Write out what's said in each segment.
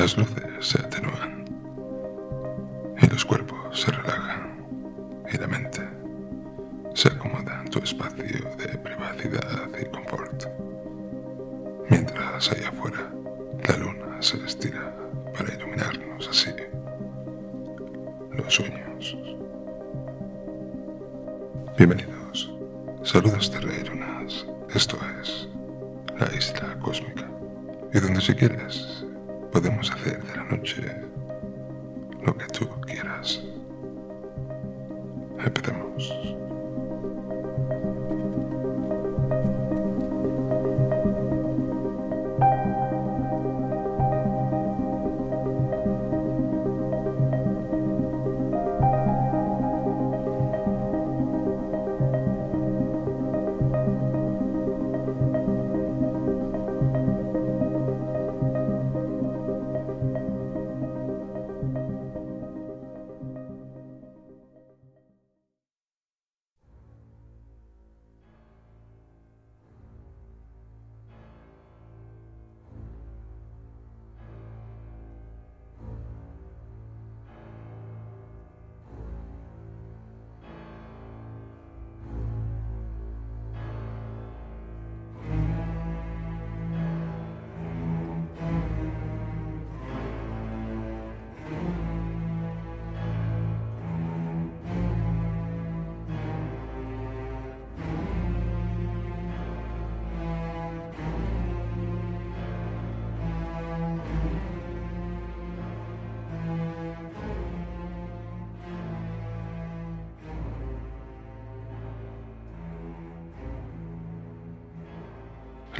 Las luces se atenúan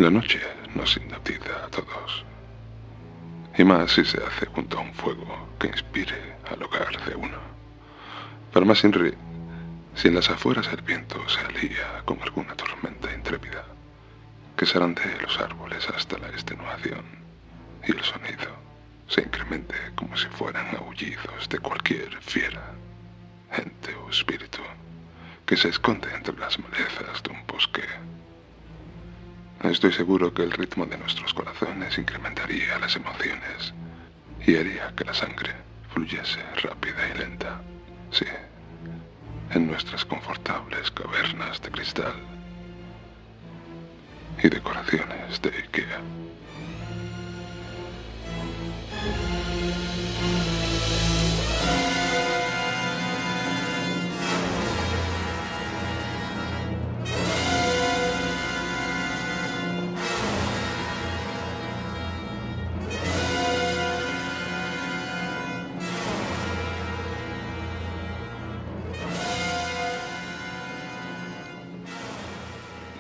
La noche nos hipnotiza a todos. Y más si se hace junto a un fuego que inspire al hogar de uno. Para más Inri, si en las afueras el viento se alía con alguna tormenta intrépida, que se arandee los árboles hasta la extenuación y el sonido se incremente como si fueran aullidos de cualquier fiera, ente o espíritu que se esconde entre las malezas de un bosque Estoy seguro que el ritmo de nuestros corazones incrementaría las emociones y haría que la sangre fluyese rápida y lenta. Sí, en nuestras confortables cavernas de cristal y decoraciones de Ikea.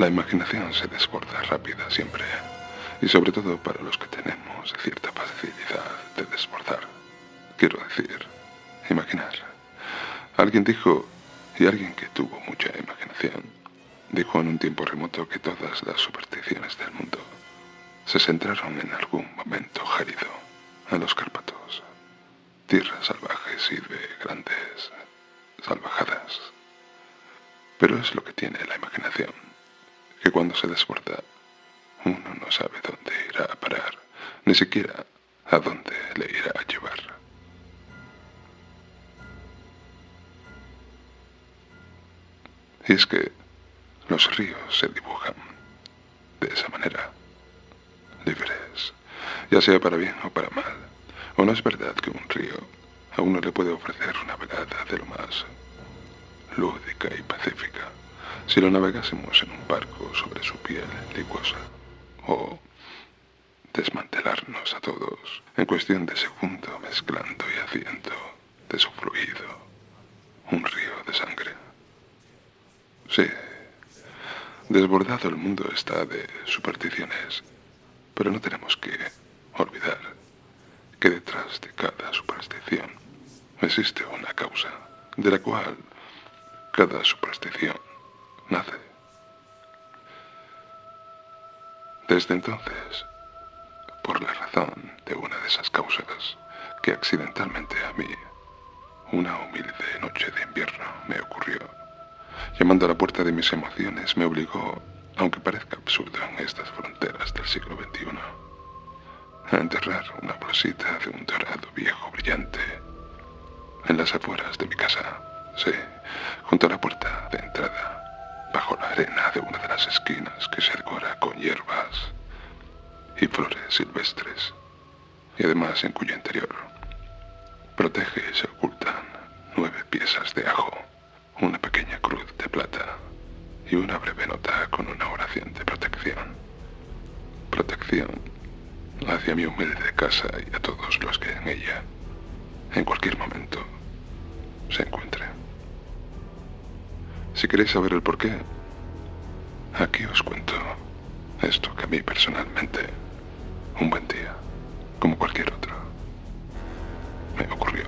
La imaginación se desborda rápida siempre, y sobre todo para los que tenemos cierta facilidad de desbordar. Quiero decir, imaginar. Alguien dijo, y alguien que tuvo mucha imaginación, dijo en un tiempo remoto que todas las supersticiones del mundo se centraron en algún momento gélido en los Cárpatos, tierras salvajes y de grandes salvajadas. Pero es lo que tiene la imaginación que cuando se desborda uno no sabe dónde irá a parar, ni siquiera a dónde le irá a llevar. Y es que los ríos se dibujan de esa manera, libres, ya sea para bien o para mal. ¿O no es verdad que un río a uno le puede ofrecer una velada de lo más lúdica y pacífica? Si lo navegásemos en un barco sobre su piel licuosa, o desmantelarnos a todos en cuestión de segundo mezclando y haciendo de su fluido un río de sangre. Sí, desbordado el mundo está de supersticiones, pero no tenemos que olvidar que detrás de cada superstición existe una causa, de la cual cada superstición nace. Desde entonces, por la razón de una de esas causas que accidentalmente a mí, una humilde noche de invierno, me ocurrió, llamando a la puerta de mis emociones, me obligó, aunque parezca absurdo en estas fronteras del siglo XXI, a enterrar una bolsita de un dorado viejo brillante en las afueras de mi casa, sí, junto a la puerta de entrada, bajo la arena de una de las esquinas que se decora con hierbas y flores silvestres, y además en cuyo interior protege y se ocultan nueve piezas de ajo, una pequeña cruz de plata y una breve nota con una oración de protección. Protección hacia mi humilde casa y a todos los que en ella, en cualquier momento, se encuentren. Si queréis saber el porqué, aquí os cuento esto que a mí personalmente, un buen día, como cualquier otro, me ocurrió.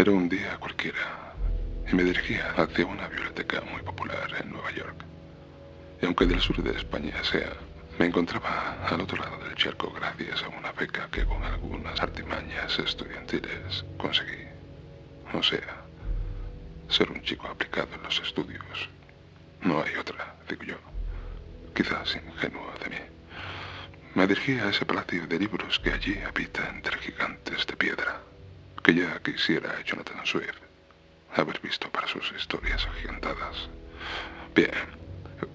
Era un día cualquiera y me dirigía hacia una biblioteca muy popular en Nueva York. Y aunque del sur de España sea, me encontraba al otro lado del charco gracias a una beca que con algunas artimañas estudiantiles conseguí. O sea, ser un chico aplicado en los estudios. No hay otra, digo yo. Quizás ingenuo de mí. Me dirigí a ese palacio de libros que allí habita entre gigantes de piedra, que ya quisiera Jonathan Swift haber visto para sus historias agigantadas. Bien,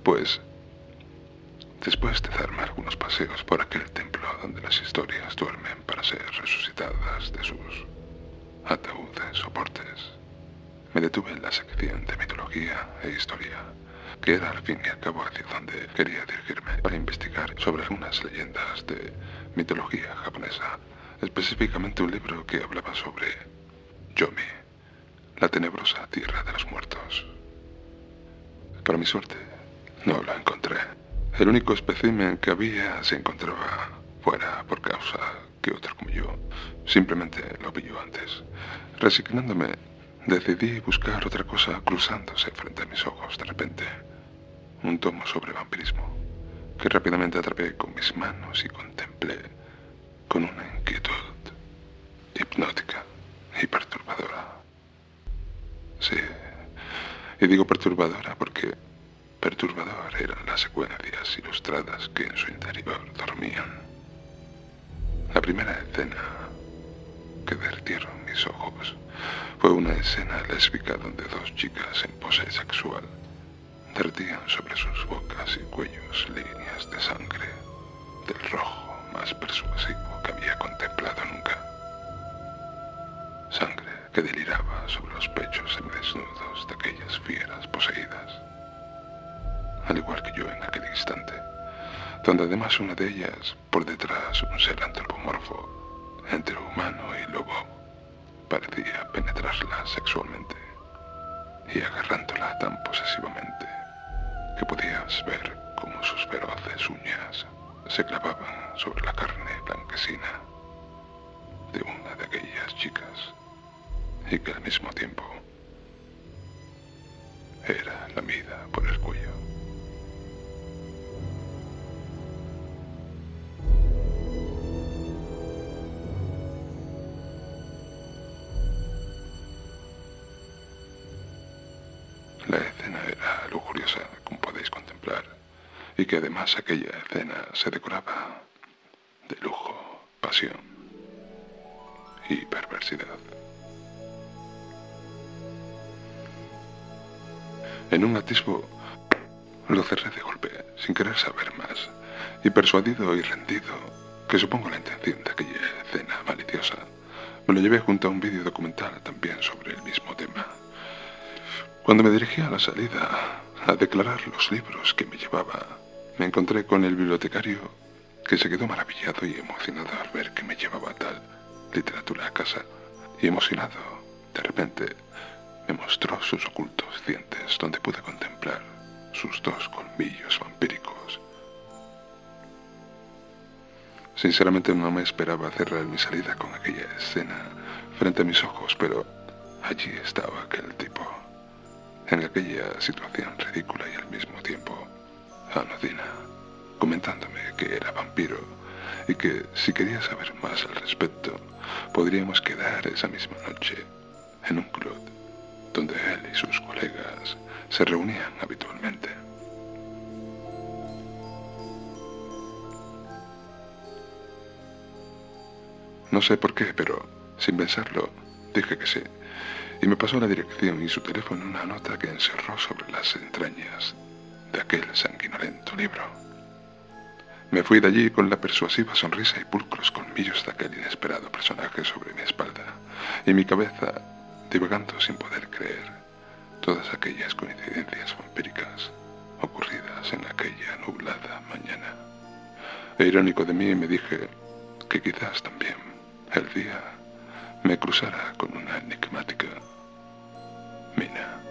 pues después de darme algunos paseos por aquel templo donde las historias duermen para ser resucitadas de sus ataúdes o portes, me detuve en la sección de mitología e historia que era al fin y al cabo hacia donde quería dirigirme para investigar sobre algunas leyendas de mitología japonesa, específicamente un libro que hablaba sobre Yomi, la tenebrosa tierra de los muertos. Para mi suerte, no lo encontré. El único espécimen que había se encontraba fuera por causa que otro como yo simplemente lo pilló antes. Resignándome, decidí buscar otra cosa cruzándose frente a mis ojos de repente un tomo sobre vampirismo, que rápidamente atrapé con mis manos y contemplé con una inquietud hipnótica y perturbadora. Sí, y digo perturbadora porque perturbador eran las secuencias ilustradas que en su interior dormían. La primera escena que derritieron mis ojos fue una escena lésbica donde dos chicas en pose sexual Vertían sobre sus bocas y cuellos líneas de sangre, del rojo más persuasivo que había contemplado nunca. Sangre que deliraba sobre los pechos semidesnudos de aquellas fieras poseídas. Al igual que yo en aquel instante, donde además una de ellas, por detrás un ser antropomorfo, entre humano y lobo, parecía penetrarla sexualmente y agarrándola tan posesivamente que podías ver cómo sus feroces uñas se clavaban sobre la carne blanquecina de una de aquellas chicas y que al mismo tiempo era la mida por el cuello. Además aquella escena se decoraba de lujo, pasión y perversidad. En un atisbo Lo cerré de golpe, sin querer saber más, y persuadido y rendido, que supongo la intención de aquella escena maliciosa, me lo llevé junto a un vídeo documental también sobre el mismo tema. Cuando me dirigí a la salida a declarar los libros que me llevaba, me encontré con el bibliotecario que se quedó maravillado y emocionado al ver que me llevaba tal literatura a casa y emocionado, de repente, me mostró sus ocultos dientes donde pude contemplar sus dos colmillos vampíricos. Sinceramente no me esperaba cerrar mi salida con aquella escena frente a mis ojos, pero allí estaba aquel tipo, en aquella situación ridícula y al mismo tiempo anodina, comentándome que era vampiro y que si quería saber más al respecto, podríamos quedar esa misma noche en un club donde él y sus colegas se reunían habitualmente. No sé por qué, pero sin pensarlo, dije que sí, y me pasó la dirección y su teléfono una nota que encerró sobre las entrañas de aquel sanguinolento libro. Me fui de allí con la persuasiva sonrisa y pulcros colmillos de aquel inesperado personaje sobre mi espalda, y mi cabeza divagando sin poder creer todas aquellas coincidencias vampíricas ocurridas en aquella nublada mañana. E irónico de mí me dije que quizás también el día me cruzara con una enigmática mina.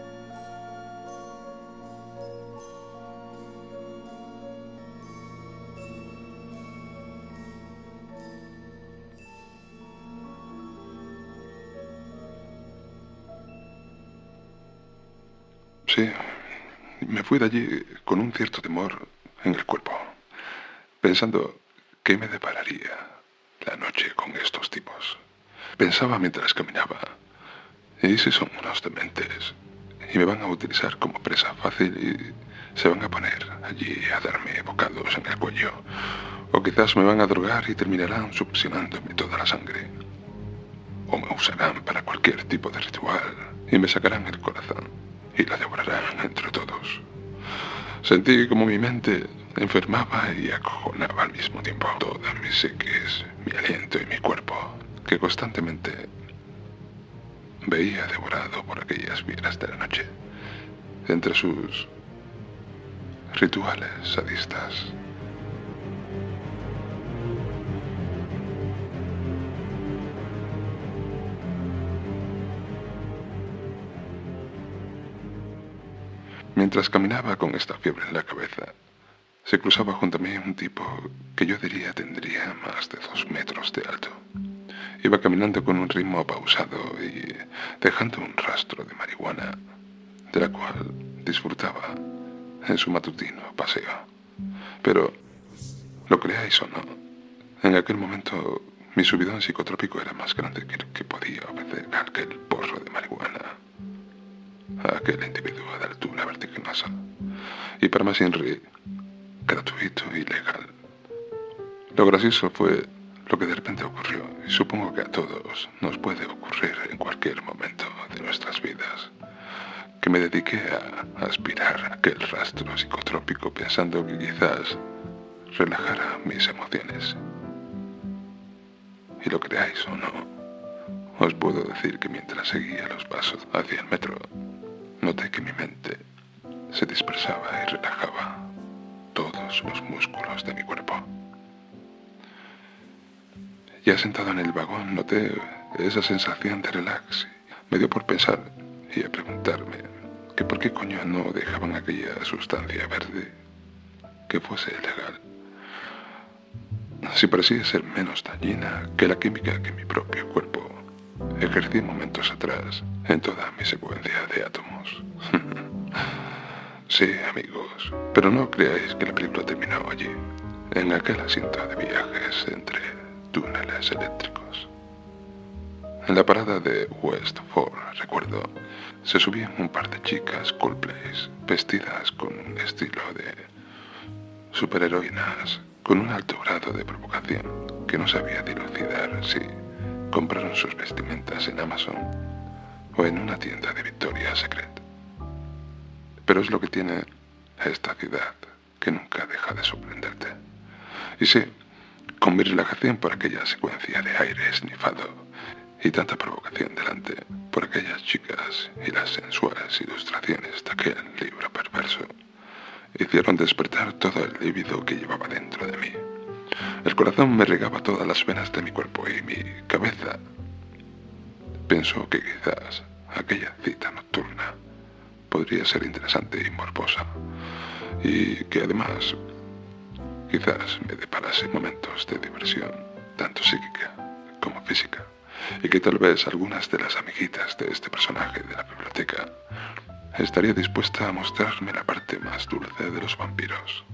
Sí, me fui de allí con un cierto temor en el cuerpo, pensando qué me depararía la noche con estos tipos. Pensaba mientras caminaba, ¿y si son unos dementes? Y me van a utilizar como presa fácil y se van a poner allí a darme bocados en el cuello. O quizás me van a drogar y terminarán succionándome toda la sangre. O me usarán para cualquier tipo de ritual y me sacarán el corazón y la devorarán entre todos. Sentí como mi mente enfermaba y acojonaba al mismo tiempo todas mis psiquis, mi aliento y mi cuerpo, que constantemente veía devorado por aquellas fieras de la noche, entre sus rituales sadistas. Mientras caminaba con esta fiebre en la cabeza, se cruzaba junto a mí un tipo que yo diría tendría más de dos metros de alto. Iba caminando con un ritmo pausado y dejando un rastro de marihuana, de la cual disfrutaba en su matutino paseo. Pero, lo creáis o no, en aquel momento mi subidón psicotrópico era más grande que el que podía ofrecer aquel porro de marihuana a aquel individuo de altura vertiginosa. Y para más Henry, gratuito y legal. Lo gracioso fue lo que de repente ocurrió, y supongo que a todos nos puede ocurrir en cualquier momento de nuestras vidas, que me dediqué a aspirar aquel rastro psicotrópico pensando que quizás relajara mis emociones. Y lo creáis o no, os puedo decir que mientras seguía los pasos hacia el metro, Noté que mi mente se dispersaba y relajaba todos los músculos de mi cuerpo. Ya sentado en el vagón noté esa sensación de relax. Me dio por pensar y a preguntarme que por qué coño no dejaban aquella sustancia verde que fuese legal. Si parecía ser menos dañina que la química que mi propio cuerpo ejercí momentos atrás en toda mi secuencia de átomos. sí, amigos, pero no creáis que la película terminó allí, en aquel asiento de viajes entre túneles eléctricos. En la parada de West Ford, recuerdo, se subían un par de chicas Coldplays vestidas con un estilo de superheroínas con un alto grado de provocación que no sabía dilucidar si compraron sus vestimentas en Amazon o en una tienda de Victoria's Secret. Pero es lo que tiene esta ciudad que nunca deja de sorprenderte. Y sí, con mi relajación por aquella secuencia de aire esnifado y tanta provocación delante por aquellas chicas y las sensuales ilustraciones de aquel libro perverso, hicieron despertar todo el líbido que llevaba dentro de mí. El corazón me regaba todas las venas de mi cuerpo y mi cabeza pensó que quizás aquella cita nocturna podría ser interesante y morbosa y que además quizás me deparase momentos de diversión, tanto psíquica como física, y que tal vez algunas de las amiguitas de este personaje de la biblioteca estaría dispuesta a mostrarme la parte más dulce de los vampiros.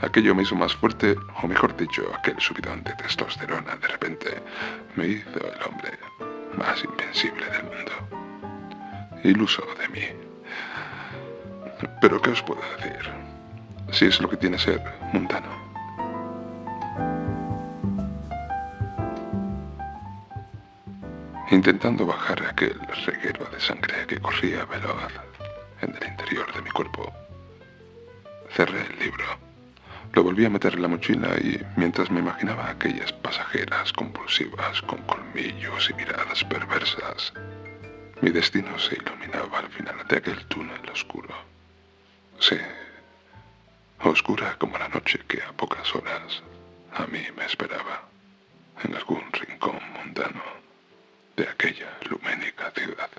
Aquello me hizo más fuerte, o mejor dicho, aquel subidón de testosterona de repente me hizo el hombre más invencible del mundo. Iluso de mí. Pero ¿qué os puedo decir? Si es lo que tiene ser mundano. Intentando bajar aquel reguero de sangre que corría veloz en el interior de mi cuerpo, cerré el libro. Lo volví a meter en la mochila y mientras me imaginaba aquellas pasajeras compulsivas con colmillos y miradas perversas, mi destino se iluminaba al final de aquel túnel oscuro. Sí, oscura como la noche que a pocas horas a mí me esperaba en algún rincón mundano de aquella luménica ciudad.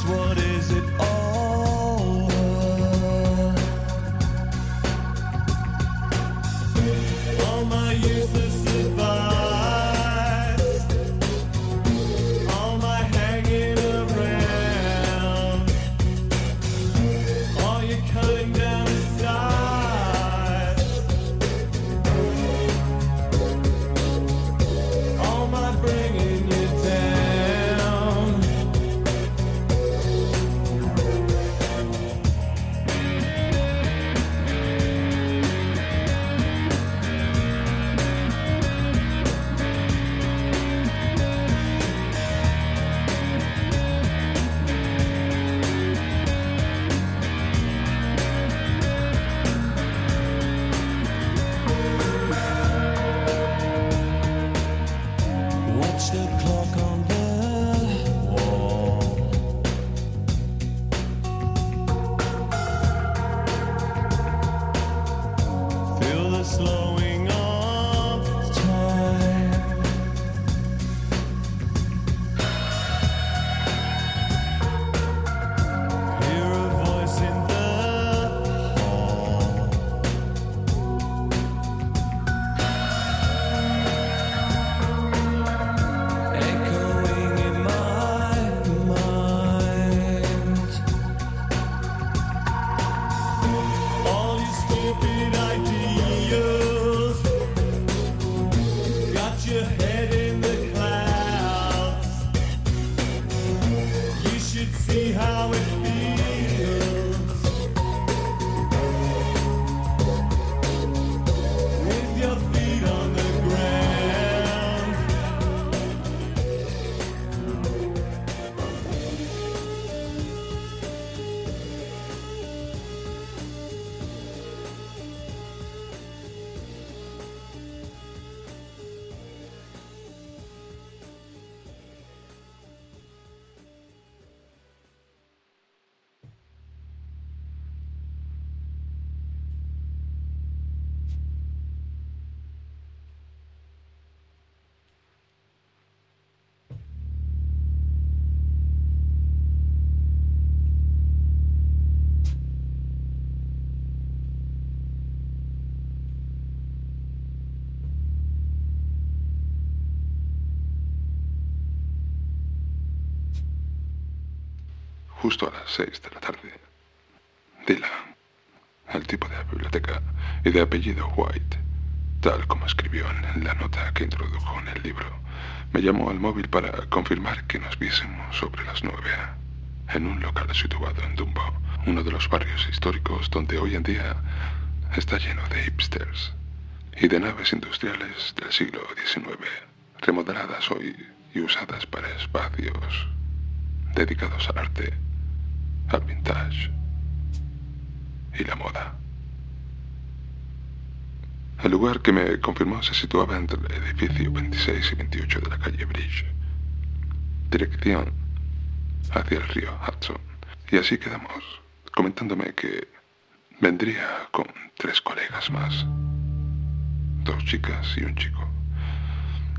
what is it all? your head in the clouds. You should see how it justo a las seis de la tarde. Dylan, el tipo de la biblioteca y de apellido White, tal como escribió en la nota que introdujo en el libro, me llamó al móvil para confirmar que nos viésemos sobre las nueve, en un local situado en Dumbo, uno de los barrios históricos donde hoy en día está lleno de hipsters y de naves industriales del siglo XIX, remodeladas hoy y usadas para espacios dedicados al arte, al vintage y la moda. El lugar que me confirmó se situaba entre el edificio 26 y 28 de la calle Bridge, dirección hacia el río Hudson. Y así quedamos, comentándome que vendría con tres colegas más, dos chicas y un chico.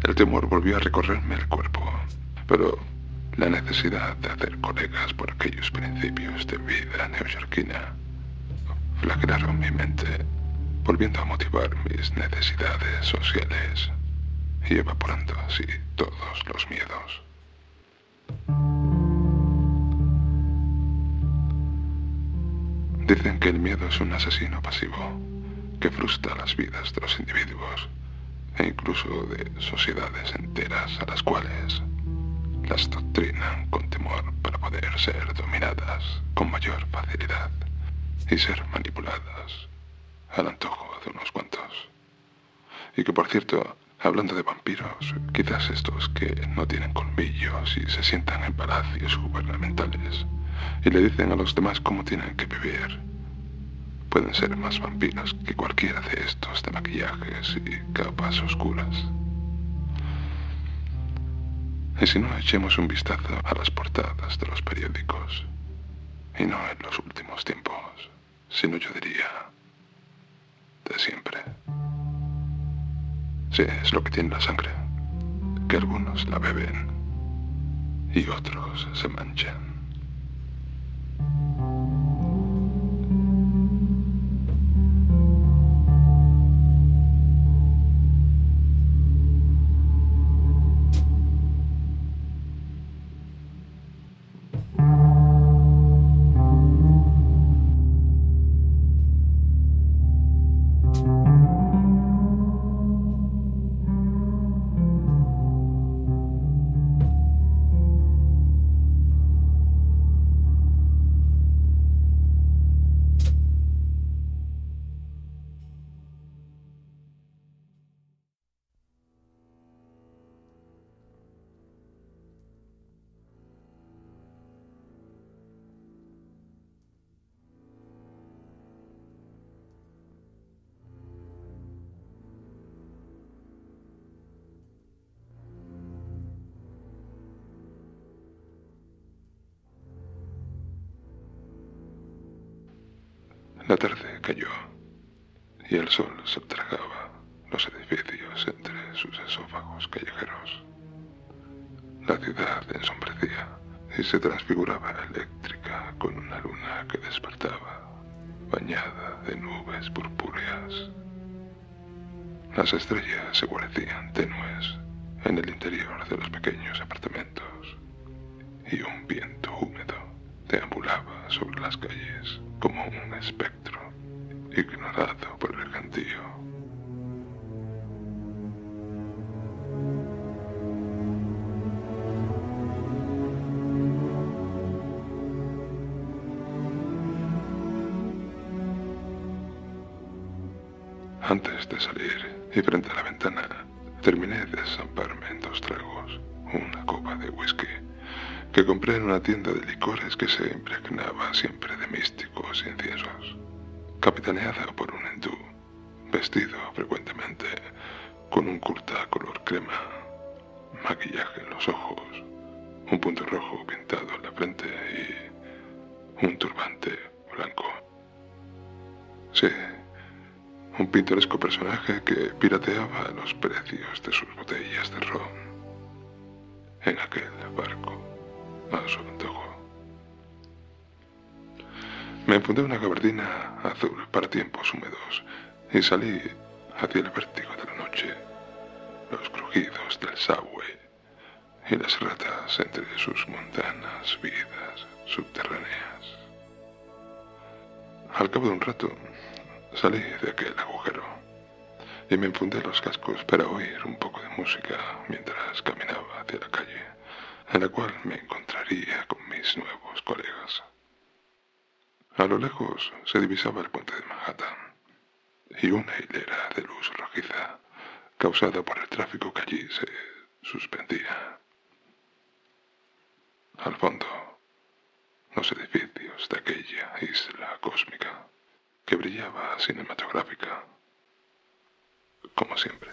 El temor volvió a recorrerme el cuerpo, pero la necesidad de hacer colegas por aquellos principios de vida neoyorquina flagelaron mi mente, volviendo a motivar mis necesidades sociales y evaporando así todos los miedos. Dicen que el miedo es un asesino pasivo que frustra las vidas de los individuos e incluso de sociedades enteras a las cuales las doctrinan con temor para poder ser dominadas con mayor facilidad y ser manipuladas al antojo de unos cuantos. Y que por cierto, hablando de vampiros, quizás estos que no tienen colmillos y se sientan en palacios gubernamentales y le dicen a los demás cómo tienen que vivir, pueden ser más vampiros que cualquiera de estos de maquillajes y capas oscuras. Y si no, echemos un vistazo a las portadas de los periódicos, y no en los últimos tiempos, sino yo diría, de siempre. Sí, es lo que tiene la sangre, que algunos la beben y otros se manchan. Las estrellas se guarecían tenues en el interior de los pequeños apartamentos y un viento húmedo deambulaba sobre las calles Antes de salir y frente a la ventana, terminé de zamparme en dos tragos una copa de whisky que compré en una tienda de licores que se impregnaba siempre de místicos inciensos, capitaneada por un hindú, vestido frecuentemente con un kurta color crema, maquillaje en los ojos, un punto rojo pintado en la frente y un turbante blanco. Sí, un pintoresco personaje que pirateaba los precios de sus botellas de ron en aquel barco a su antojo. Me enfundé una gabardina azul para tiempos húmedos y salí hacia el vértigo de la noche, los crujidos del subway y las ratas entre sus montanas vidas subterráneas. Al cabo de un rato salí de aquel agujero y me enfundé los cascos para oír un poco de música mientras caminaba hacia la calle, en la cual me encontraría con mis nuevos colegas. A lo lejos se divisaba el puente de Manhattan y una hilera de luz rojiza causada por el tráfico que allí se suspendía. Al fondo, los edificios de aquella isla que brillaba cinematográfica, como siempre.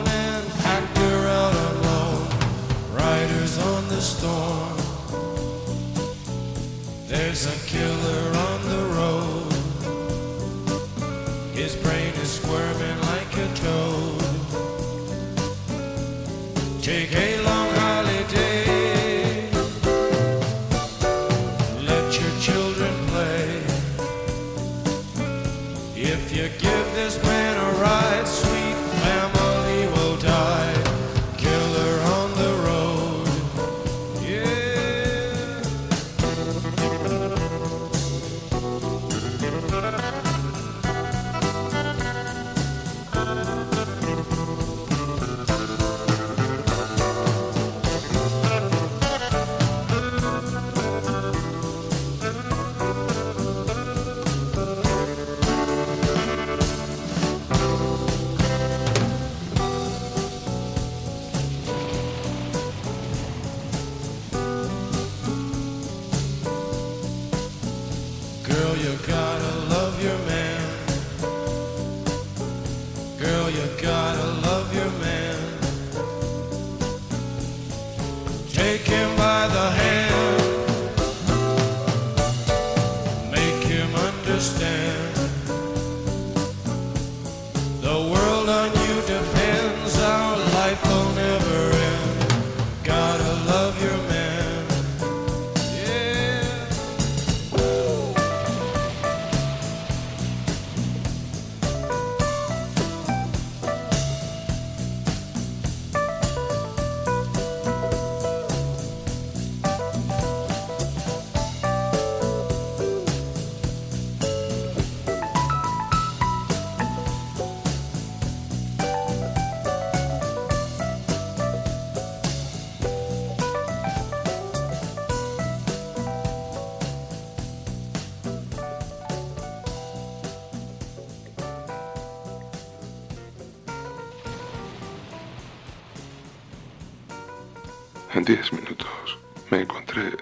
En diez minutos me encontré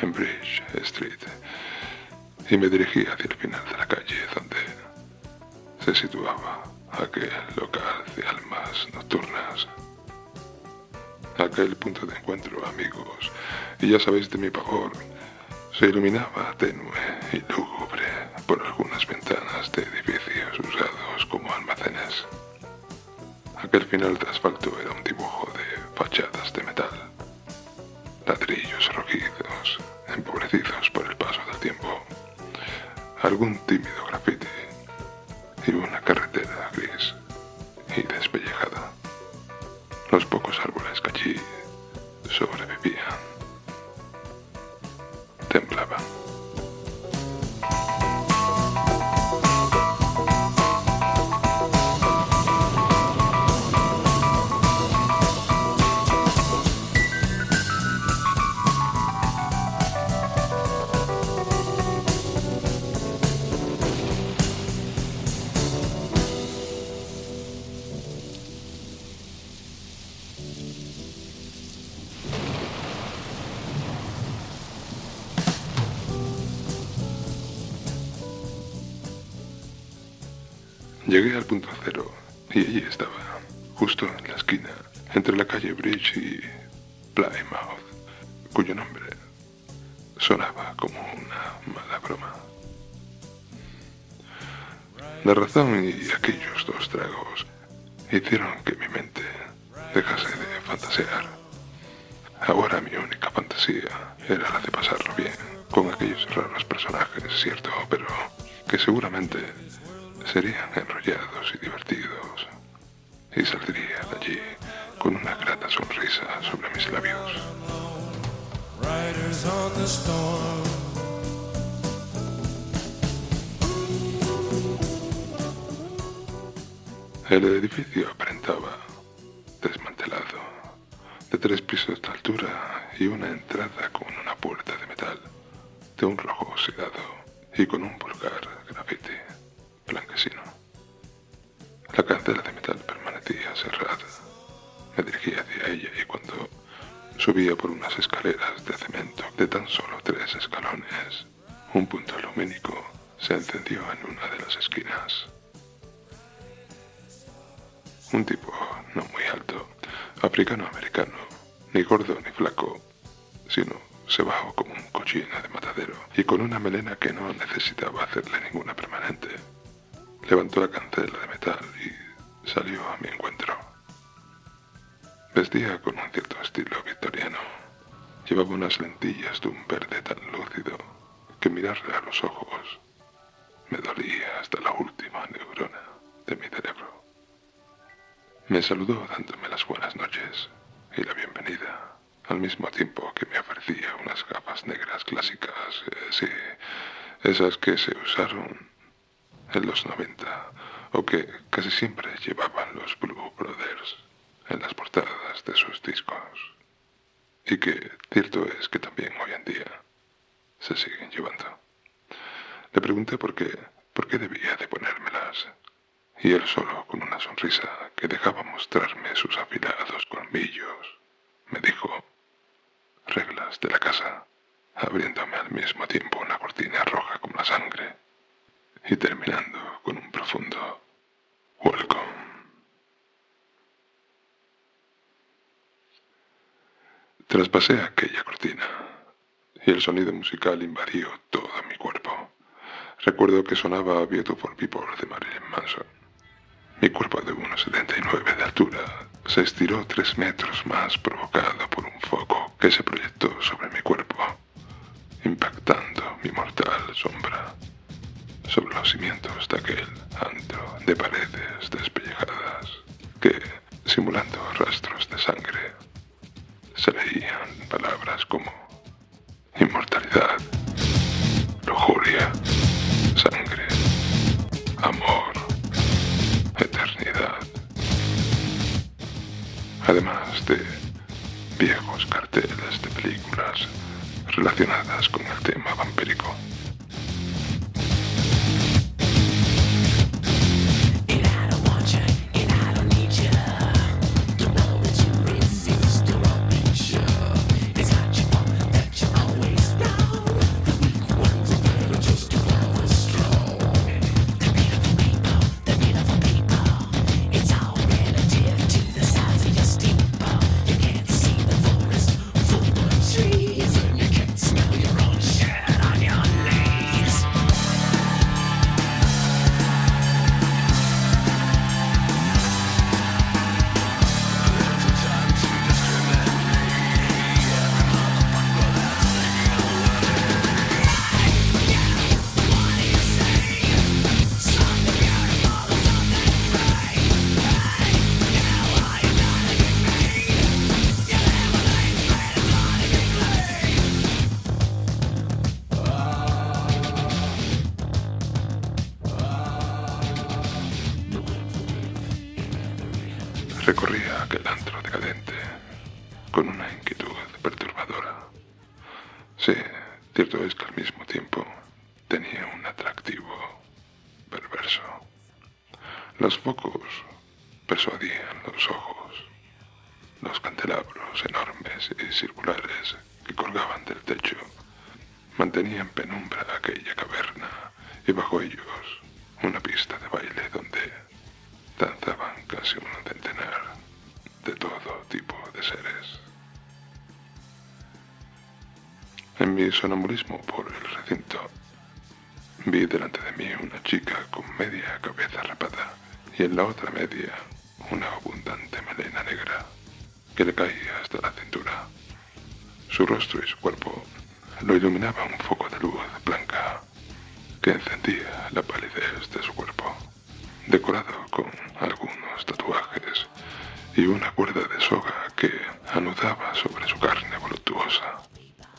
en Bridge Street y me dirigí hacia el final de la calle donde se situaba aquel local de almas nocturnas. Aquel punto de encuentro, amigos, y ya sabéis de mi pavor, se iluminaba tenue y lúgubre por algunas ventanas de edificios usados como almacenes. Aquel final de asfalto era un dibujo fachadas de metal, ladrillos rojizos, empobrecidos por el paso del tiempo, algún tímido grafiti y una carretera gris y despellejada. Los pocos árboles que allí sobrevivían y allí estaba, justo en la esquina, entre la calle Bridge y Plymouth, cuyo nombre sonaba como una mala broma. La razón y aquellos dos tragos hicieron que mi mente dejase de fantasear. Ahora mi única fantasía era la de pasarlo bien con aquellos raros personajes, cierto, pero que seguramente serían enrollados y divertidos. Y saldría de allí con una grata sonrisa sobre mis labios. El edificio aparentaba desmantelado, de tres pisos de altura y una entrada con una puerta de metal, de un rojo oxidado y con un vulgar grafiti blanquecino. La cancela de metal permanecía cerrada. Me dirigí hacia ella y cuando subía por unas escaleras de cemento de tan solo tres escalones, un punto lumínico se encendió en una de las esquinas. Un tipo no muy alto, africano-americano, ni gordo ni flaco, sino se bajó como un cochino de matadero y con una melena que no necesitaba hacerle ninguna permanente. Levantó la cancela de metal y salió a mi encuentro. Vestía con un cierto estilo victoriano. Llevaba unas lentillas de un verde tan lúcido que mirarle a los ojos me dolía hasta la última neurona de mi cerebro. Me saludó dándome las buenas noches y la bienvenida, al mismo tiempo que me ofrecía unas gafas negras clásicas, eh, sí, esas que se usaron en los 90 o que casi siempre llevaban los Blue Brothers en las portadas de sus discos y que cierto es que también hoy en día se siguen llevando. Le pregunté por qué, por qué debía de ponérmelas y él solo, con una sonrisa que dejaba mostrarme sus afilados colmillos, me dijo, reglas de la casa, abriéndome al mismo tiempo una cortina roja como la sangre y terminando con un profundo welcome. Traspasé aquella cortina y el sonido musical invadió todo mi cuerpo. Recuerdo que sonaba Beautiful People de Marilyn Manson. Mi cuerpo de 1,79 de altura se estiró tres metros más provocado por un foco que se proyectó sobre mi cuerpo, impactando mi mortal sombra sobre los cimientos de aquel antro de paredes despellejadas que, simulando rastros de sangre, se leían palabras como inmortalidad, lujuria, sangre, amor, eternidad. Además de viejos carteles de películas relacionadas con el tema vampírico. Seres. En mi sonambulismo por el recinto, vi delante de mí una chica con media cabeza rapada y en la otra media una abundante melena negra que le caía hasta la cintura. Su rostro y su cuerpo lo iluminaba un foco de luz blanca que encendía la palidez de su cuerpo, decorado con algunos tatuajes y una cuerda de soga que anudaba sobre su carne voluptuosa,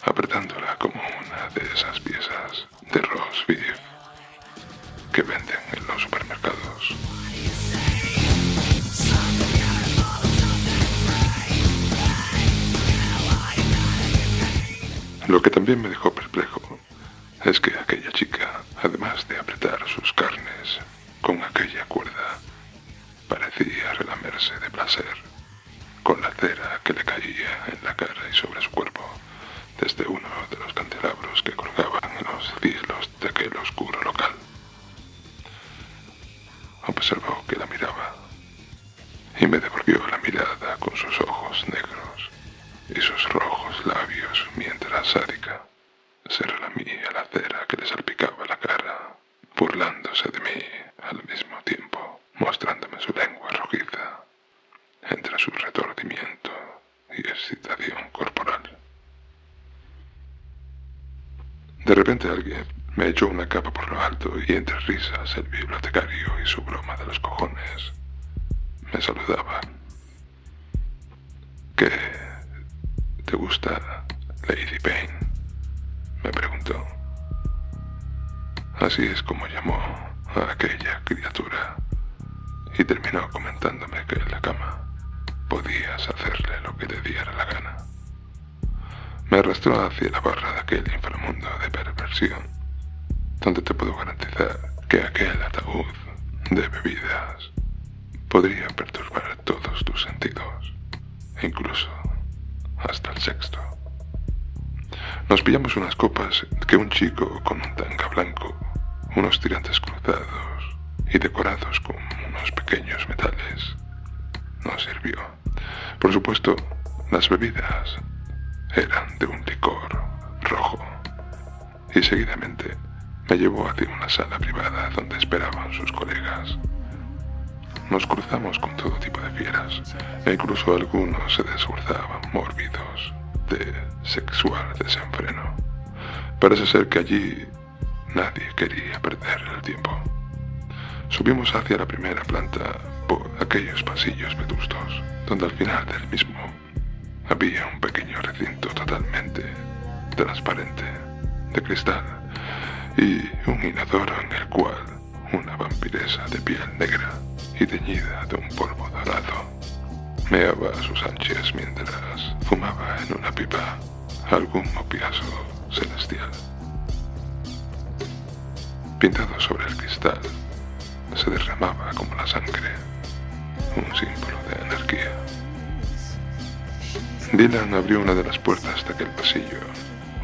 apretándola como una de esas piezas de roast que venden en los supermercados. Lo que también me dejó perplejo es que aquella chica, además de apretar sus carnes con aquella cuerda, parecía relamerse de placer con la cera que le caía en la cara y sobre su cuerpo desde uno de los candelabros que colgaban en los cielos de aquel oscuro local. Observó que la miraba y me devolvió la mirada con sus ojos negros y sus rojos labios mientras sádica se relamía la cera que le salpicaba la cara, burlándose de mí al mismo tiempo, mostrándome su lengua rojiza entre su retordimiento y excitación corporal. De repente alguien me echó una capa por lo alto y entre risas el bibliotecario y su broma de los cojones me saludaba. ¿Qué te gusta Lady Payne? Me preguntó. Así es como llamó a aquella criatura y terminó comentándome que en la cama podías hacerle lo que te diera la gana. Me arrastró hacia la barra de aquel inframundo de perversión, donde te puedo garantizar que aquel ataúd de bebidas podría perturbar todos tus sentidos, incluso hasta el sexto. Nos pillamos unas copas que un chico con un tanga blanco, unos tirantes cruzados y decorados con unos pequeños metales nos sirvió. Por supuesto, las bebidas eran de un licor rojo y seguidamente me llevó hacia una sala privada donde esperaban sus colegas. Nos cruzamos con todo tipo de fieras e incluso algunos se desbordaban mórbidos de sexual desenfreno. Parece ser que allí nadie quería perder el tiempo. Subimos hacia la primera planta por aquellos pasillos vetustos, donde al final del mismo había un pequeño recinto totalmente transparente, de cristal, y un inodoro en el cual una vampiresa de piel negra y teñida de un polvo dorado meaba a sus anchas mientras fumaba en una pipa algún opiazo celestial. Pintado sobre el cristal, se derramaba como la sangre, un símbolo de anarquía. Dylan abrió una de las puertas de aquel pasillo,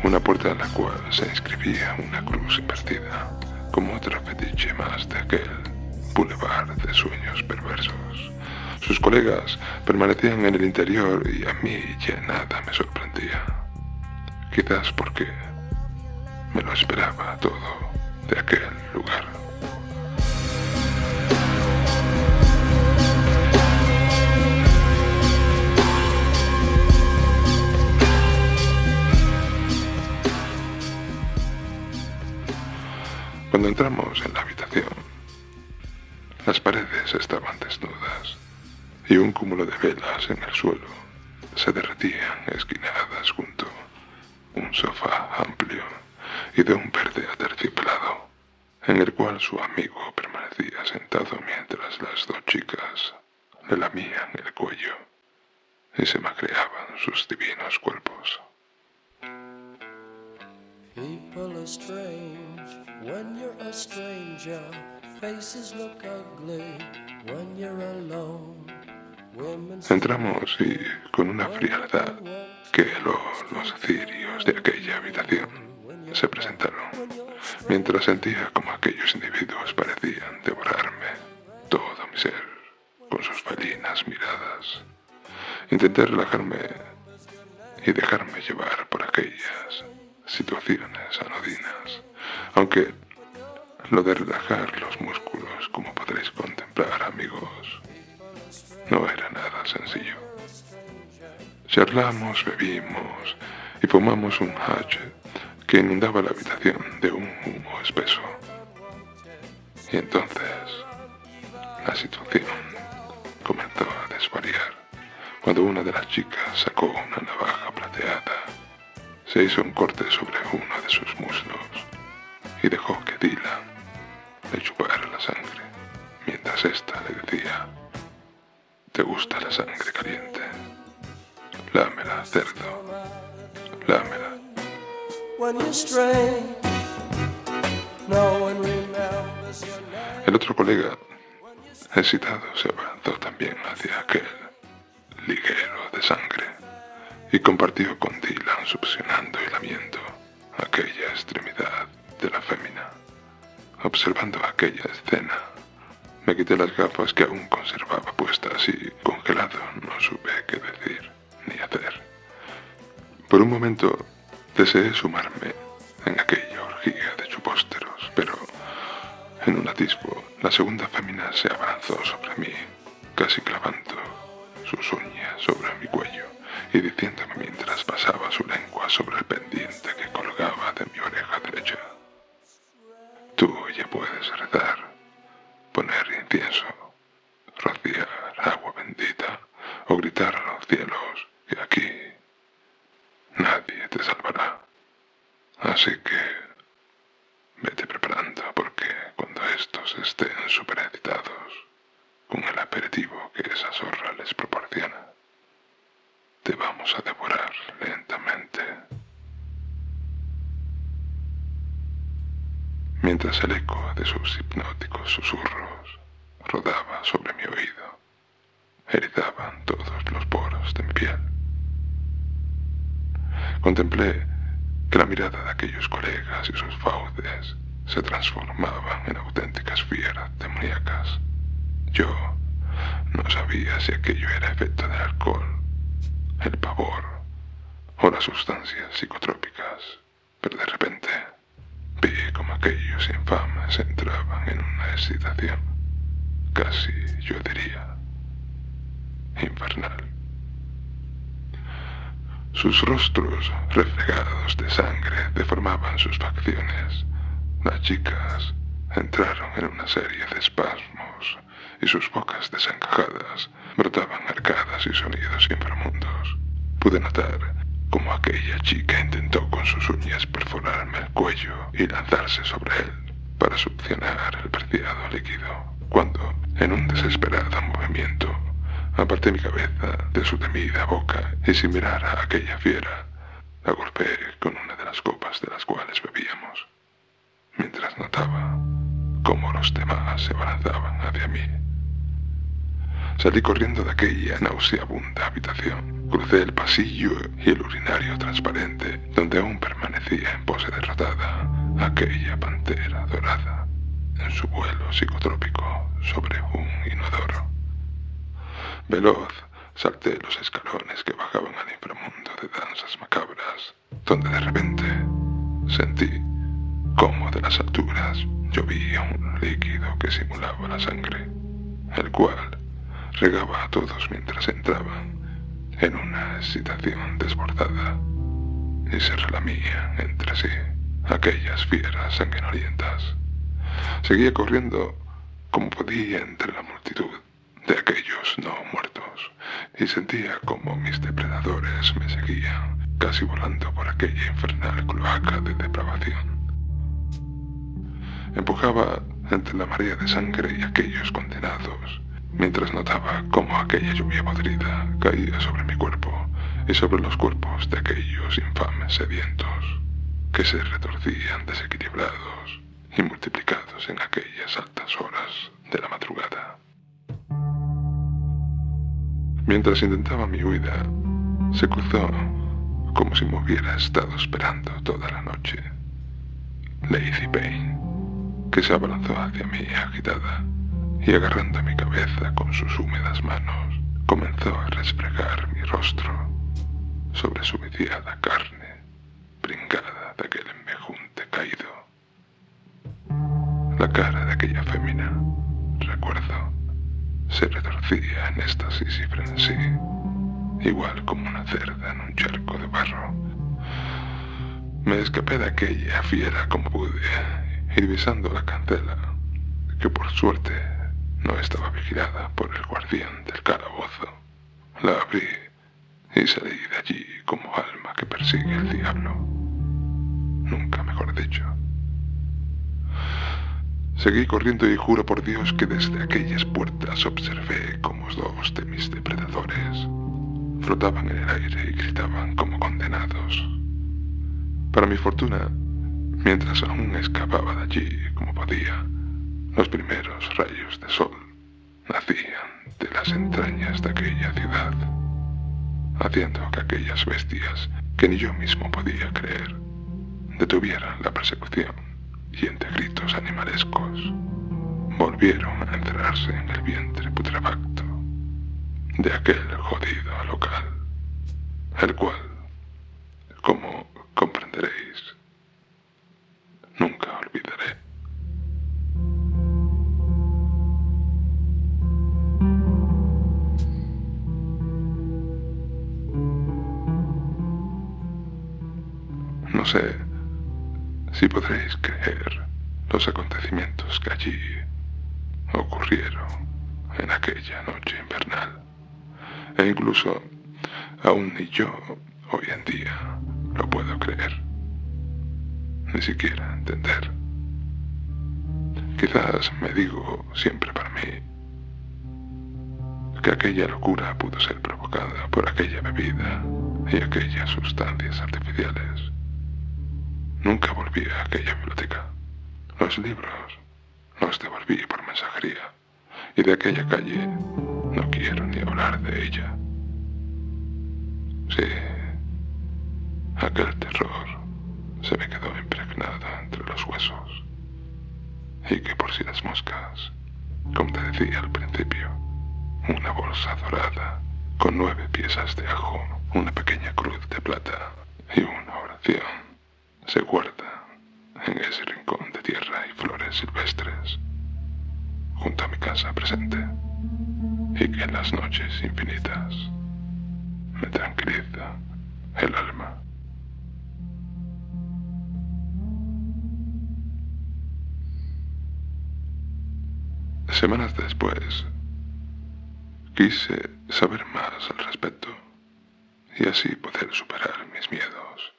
una puerta en la cual se inscribía una cruz invertida, como otra fetiche más de aquel boulevard de sueños perversos. Sus colegas permanecían en el interior y a mí ya nada me sorprendía. Quizás porque me lo esperaba todo de aquel lugar. Cuando entramos en la habitación, las paredes estaban desnudas y un cúmulo de velas en el suelo se derretían esquinadas junto un sofá amplio y de un verde aterciopelado, en el cual su amigo permanecía sentado mientras las dos chicas le lamían el cuello y se macreaban sus divinos cuerpos. People are strange when you're a stranger. Faces look ugly when you're alone. Entramos y con una frialdad que los, los cirios de aquella habitación se presentaron, mientras sentía como aquellos individuos parecían devorarme todo mi ser con sus felinas miradas. Intenté relajarme y dejarme llevar por aquellas situaciones anodinas, aunque lo de relajar los músculos, como podréis contemplar, amigos, no era nada sencillo. Charlamos, bebimos y fumamos un hatch que inundaba la habitación de un humo espeso. Y entonces la situación comenzó a desvariar cuando una de las chicas sacó una navaja plateada, se hizo un corte sobre uno de sus muslos y dejó que Dylan le chupara la sangre, mientras ésta le decía, ¿te gusta la sangre caliente? Lámela, cerdo, lámela. El otro colega, excitado, se avanzó también hacia aquel liguero de sangre y compartió con Dylan succionando y lamiendo aquella extremidad de la fémina. Observando aquella escena, me quité las gafas que aún conservaba puestas y, congelado, no supe qué decir ni hacer. Por un momento deseé sumarme en aquella orgía de chupósteros, pero en un atisbo la segunda fémina se avanzó sobre mí, casi clavando sus uñas sobre mi cuello y diciéndome mientras pasaba su lengua sobre el pendiente que colgaba de mi oreja derecha. Tú ya puedes rezar, poner incienso, hipnóticos susurros rodaba sobre mi oído, erizaban todos los poros de mi piel. Contemplé que la mirada de aquellos colegas y sus fauces se transformaban en auténticas fieras demoníacas. Yo no sabía si aquello era efecto del alcohol, el pavor o las sustancias psicotrópicas, entraban en una excitación, casi yo diría, infernal. Sus rostros reflejados de sangre deformaban sus facciones. Las chicas entraron en una serie de espasmos y sus bocas desencajadas brotaban arcadas y sonidos inframundos. Pude notar cómo aquella chica intentó con sus uñas perforarme el cuello y lanzarse sobre él para succionar el preciado líquido, cuando, en un desesperado movimiento, Aparté mi cabeza de su temida boca y sin mirar a aquella fiera, la golpeé con una de las copas de las cuales bebíamos, mientras notaba cómo los demás se abalanzaban hacia mí. Salí corriendo de aquella nauseabunda habitación, crucé el pasillo y el urinario transparente, donde aún permanecía en pose derrotada aquella pantera dorada en su vuelo psicotrópico sobre un inodoro. Veloz, salté los escalones que bajaban al inframundo de danzas macabras, donde de repente sentí cómo de las alturas llovía un líquido que simulaba la sangre, el cual regaba a todos mientras entraban en una excitación desbordada y se relamían entre sí aquellas fieras sanguinolientas. Seguía corriendo como podía entre la multitud de aquellos no muertos y sentía como mis depredadores me seguían, casi volando por aquella infernal cloaca de depravación. Empujaba entre la marea de sangre y aquellos condenados, mientras notaba cómo aquella lluvia podrida caía sobre mi cuerpo y sobre los cuerpos de aquellos infames sedientos, que se retorcían desequilibrados y multiplicados en aquellas altas horas de la madrugada. Mientras intentaba mi huida, se cruzó como si me hubiera estado esperando toda la noche. Lazy Payne, que se abalanzó hacia mí agitada y agarrando mi cabeza con sus húmedas manos, comenzó a resfregar mi rostro sobre su viciada carne, pringada de aquel enmejunte caído. La cara de aquella fémina, recuerdo, se retorcía en éxtasis y frenesí, igual como una cerda en un charco de barro. Me escapé de aquella fiera como pude y divisando la cancela, que por suerte no estaba vigilada por el guardián del calabozo, la abrí y salí de allí como alma que persigue al diablo. Nunca mejor dicho. Seguí corriendo y juro por Dios que desde aquellas puertas observé como dos de mis depredadores flotaban en el aire y gritaban como condenados. Para mi fortuna, mientras aún escapaba de allí como podía, los primeros rayos de sol nacían de las entrañas de aquella ciudad haciendo que aquellas bestias, que ni yo mismo podía creer, detuvieran la persecución y entre gritos animalescos volvieron a encerrarse en el vientre putrefacto de aquel jodido local, el cual, como comprenderéis, nunca olvidaré. No sé si podréis creer los acontecimientos que allí ocurrieron en aquella noche invernal. E incluso aún ni yo hoy en día lo puedo creer. Ni siquiera entender. Quizás me digo siempre para mí que aquella locura pudo ser provocada por aquella bebida y aquellas sustancias artificiales Nunca volví a aquella biblioteca. Los libros los devolví por mensajería y de aquella calle no quiero ni hablar de ella. Sí, aquel terror se me quedó impregnado entre los huesos y que por si las moscas, como te decía al principio, una bolsa dorada con nueve piezas de ajo, una pequeña cruz de plata y una oración se guarda en ese rincón de tierra y flores silvestres, junto a mi casa presente, y que en las noches infinitas me tranquiliza el alma. Semanas después, quise saber más al respecto y así poder superar mis miedos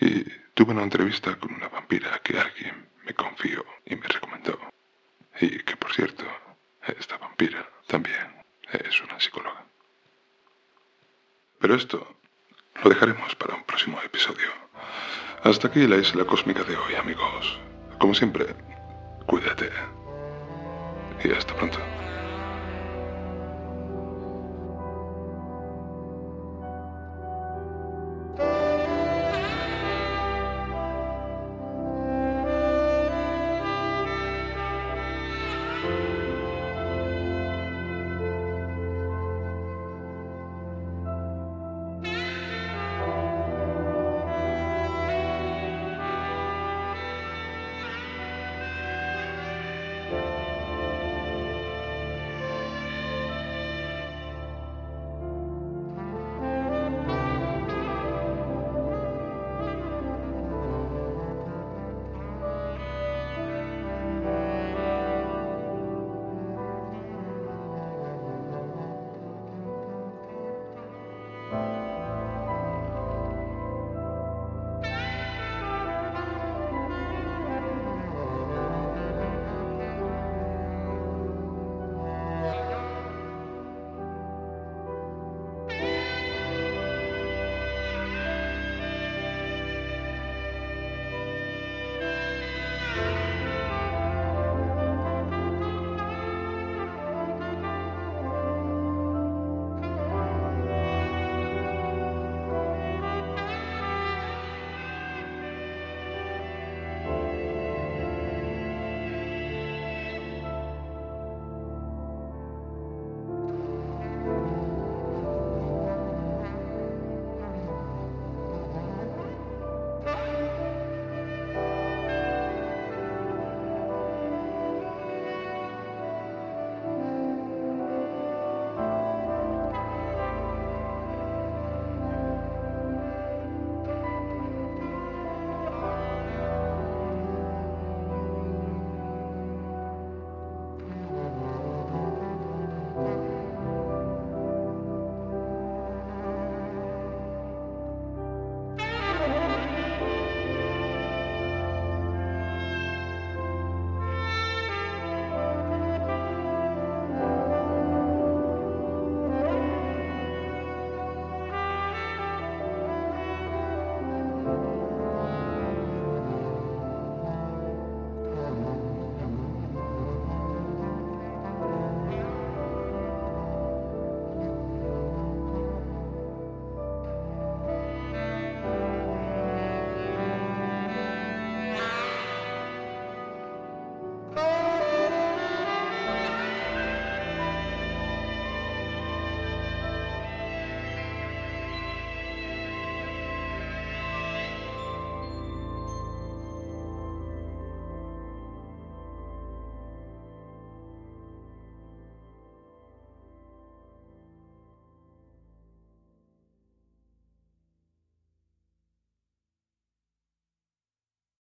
y Tuve una entrevista con una vampira que alguien me confió y me recomendó. Y que por cierto, esta vampira también es una psicóloga. Pero esto lo dejaremos para un próximo episodio. Hasta aquí la isla cósmica de hoy, amigos. Como siempre, cuídate. Y hasta pronto.